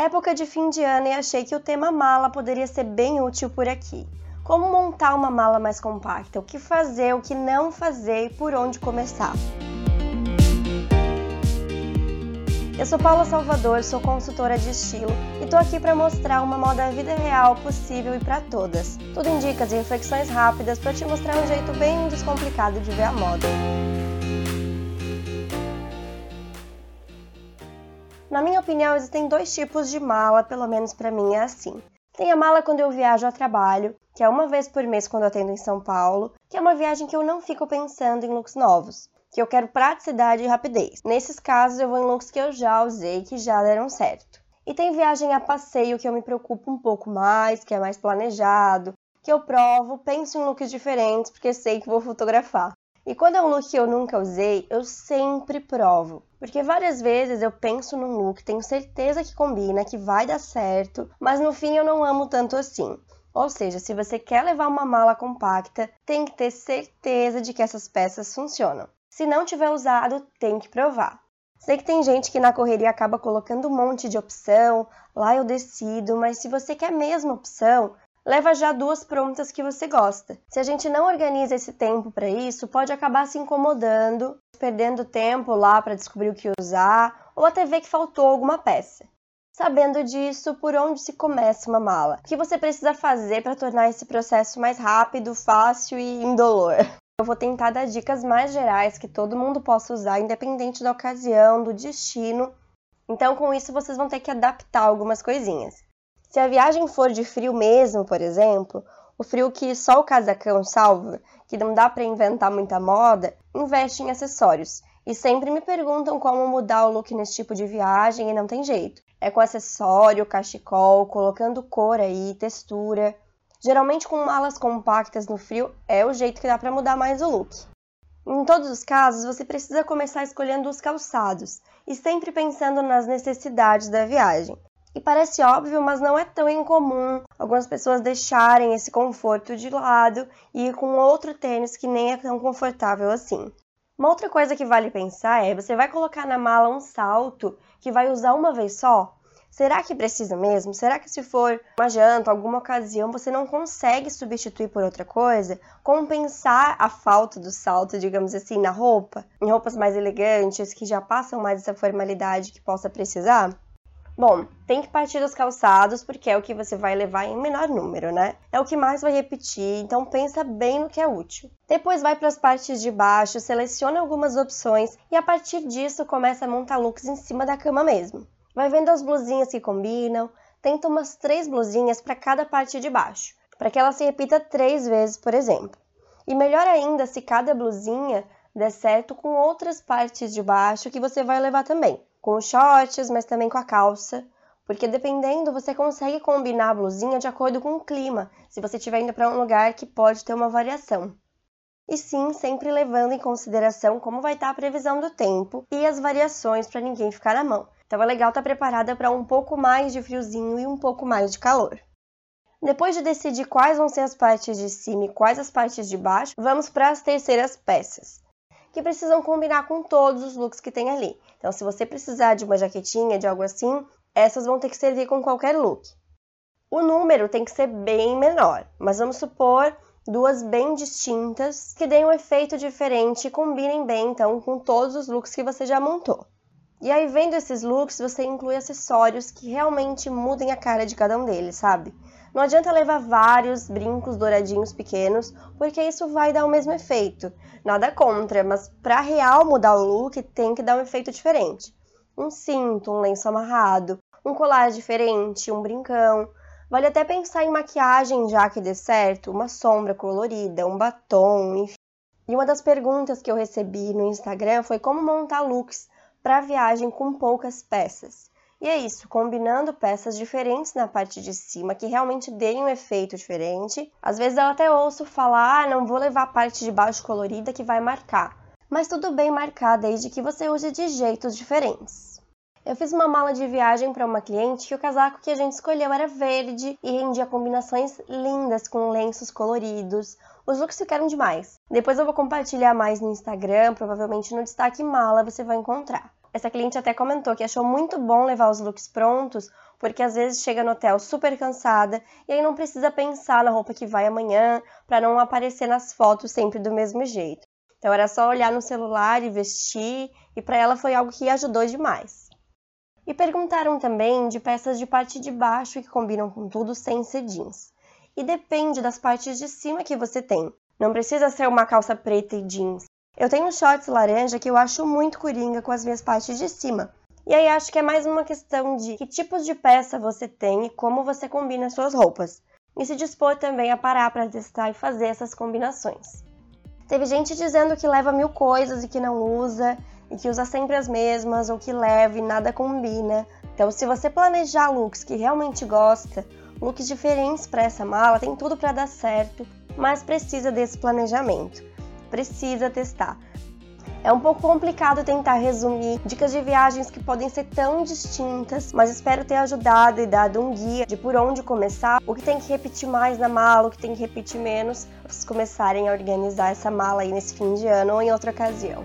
Época de fim de ano e achei que o tema mala poderia ser bem útil por aqui. Como montar uma mala mais compacta, o que fazer, o que não fazer e por onde começar. Eu sou Paula Salvador, sou consultora de estilo e tô aqui para mostrar uma moda vida real possível e para todas. Tudo em dicas e reflexões rápidas para te mostrar um jeito bem descomplicado de ver a moda. Na minha opinião, existem dois tipos de mala, pelo menos para mim é assim. Tem a mala quando eu viajo a trabalho, que é uma vez por mês quando atendo em São Paulo, que é uma viagem que eu não fico pensando em looks novos, que eu quero praticidade e rapidez. Nesses casos, eu vou em looks que eu já usei, que já deram certo. E tem viagem a passeio que eu me preocupo um pouco mais, que é mais planejado, que eu provo, penso em looks diferentes, porque sei que vou fotografar. E quando é um look que eu nunca usei, eu sempre provo. Porque várias vezes eu penso num look, tenho certeza que combina, que vai dar certo, mas no fim eu não amo tanto assim. Ou seja, se você quer levar uma mala compacta, tem que ter certeza de que essas peças funcionam. Se não tiver usado, tem que provar. Sei que tem gente que na correria acaba colocando um monte de opção, lá eu decido, mas se você quer a mesma opção, leva já duas prontas que você gosta. Se a gente não organiza esse tempo para isso, pode acabar se incomodando, perdendo tempo lá para descobrir o que usar ou até ver que faltou alguma peça. Sabendo disso, por onde se começa uma mala? O que você precisa fazer para tornar esse processo mais rápido, fácil e indolor? Eu vou tentar dar dicas mais gerais que todo mundo possa usar, independente da ocasião, do destino. Então, com isso, vocês vão ter que adaptar algumas coisinhas. Se a viagem for de frio mesmo, por exemplo, o frio que só o casacão salva, que não dá para inventar muita moda, investe em acessórios. E sempre me perguntam como mudar o look nesse tipo de viagem e não tem jeito. É com acessório, cachecol, colocando cor aí, textura. Geralmente com malas compactas no frio é o jeito que dá para mudar mais o look. Em todos os casos, você precisa começar escolhendo os calçados e sempre pensando nas necessidades da viagem. E parece óbvio, mas não é tão incomum algumas pessoas deixarem esse conforto de lado e ir com outro tênis que nem é tão confortável assim. Uma outra coisa que vale pensar é: você vai colocar na mala um salto que vai usar uma vez só? Será que precisa mesmo? Será que se for uma janta, alguma ocasião, você não consegue substituir por outra coisa? Compensar a falta do salto, digamos assim, na roupa? Em roupas mais elegantes, que já passam mais essa formalidade que possa precisar? Bom, tem que partir dos calçados porque é o que você vai levar em menor número, né? É o que mais vai repetir, então pensa bem no que é útil. Depois vai para as partes de baixo, seleciona algumas opções e a partir disso começa a montar looks em cima da cama mesmo. Vai vendo as blusinhas que combinam, tenta umas três blusinhas para cada parte de baixo, para que ela se repita três vezes, por exemplo. E melhor ainda se cada blusinha der certo com outras partes de baixo que você vai levar também com os shorts, mas também com a calça, porque dependendo você consegue combinar a blusinha de acordo com o clima, se você estiver indo para um lugar que pode ter uma variação. E sim, sempre levando em consideração como vai estar a previsão do tempo e as variações para ninguém ficar na mão. Então é legal estar preparada para um pouco mais de friozinho e um pouco mais de calor. Depois de decidir quais vão ser as partes de cima e quais as partes de baixo, vamos para as terceiras peças que precisam combinar com todos os looks que tem ali. Então, se você precisar de uma jaquetinha, de algo assim, essas vão ter que servir com qualquer look. O número tem que ser bem menor, mas vamos supor duas bem distintas que deem um efeito diferente e combinem bem então com todos os looks que você já montou. E aí, vendo esses looks, você inclui acessórios que realmente mudem a cara de cada um deles, sabe? Não adianta levar vários brincos douradinhos pequenos, porque isso vai dar o mesmo efeito. Nada contra, mas para real mudar o look tem que dar um efeito diferente. Um cinto, um lenço amarrado, um colar diferente, um brincão. Vale até pensar em maquiagem já que dê certo, uma sombra colorida, um batom, enfim. E uma das perguntas que eu recebi no Instagram foi como montar looks para viagem com poucas peças. E é isso, combinando peças diferentes na parte de cima que realmente deem um efeito diferente. Às vezes eu até ouço falar, ah, não vou levar a parte de baixo colorida que vai marcar. Mas tudo bem marcar desde que você use de jeitos diferentes. Eu fiz uma mala de viagem para uma cliente que o casaco que a gente escolheu era verde e rendia combinações lindas com lenços coloridos. Os looks ficaram demais. Depois eu vou compartilhar mais no Instagram, provavelmente no destaque mala você vai encontrar. Essa cliente até comentou que achou muito bom levar os looks prontos, porque às vezes chega no hotel super cansada e aí não precisa pensar na roupa que vai amanhã para não aparecer nas fotos sempre do mesmo jeito. Então era só olhar no celular e vestir, e para ela foi algo que ajudou demais. E perguntaram também de peças de parte de baixo que combinam com tudo sem ser jeans. E depende das partes de cima que você tem. Não precisa ser uma calça preta e jeans. Eu tenho shorts laranja que eu acho muito coringa com as minhas partes de cima. E aí acho que é mais uma questão de que tipos de peça você tem e como você combina suas roupas. E se dispor também a parar para testar e fazer essas combinações. Teve gente dizendo que leva mil coisas e que não usa, e que usa sempre as mesmas, ou que leva e nada combina. Então, se você planejar looks que realmente gosta, looks diferentes para essa mala, tem tudo para dar certo, mas precisa desse planejamento. Precisa testar. É um pouco complicado tentar resumir dicas de viagens que podem ser tão distintas, mas espero ter ajudado e dado um guia de por onde começar, o que tem que repetir mais na mala, o que tem que repetir menos, para vocês começarem a organizar essa mala aí nesse fim de ano ou em outra ocasião.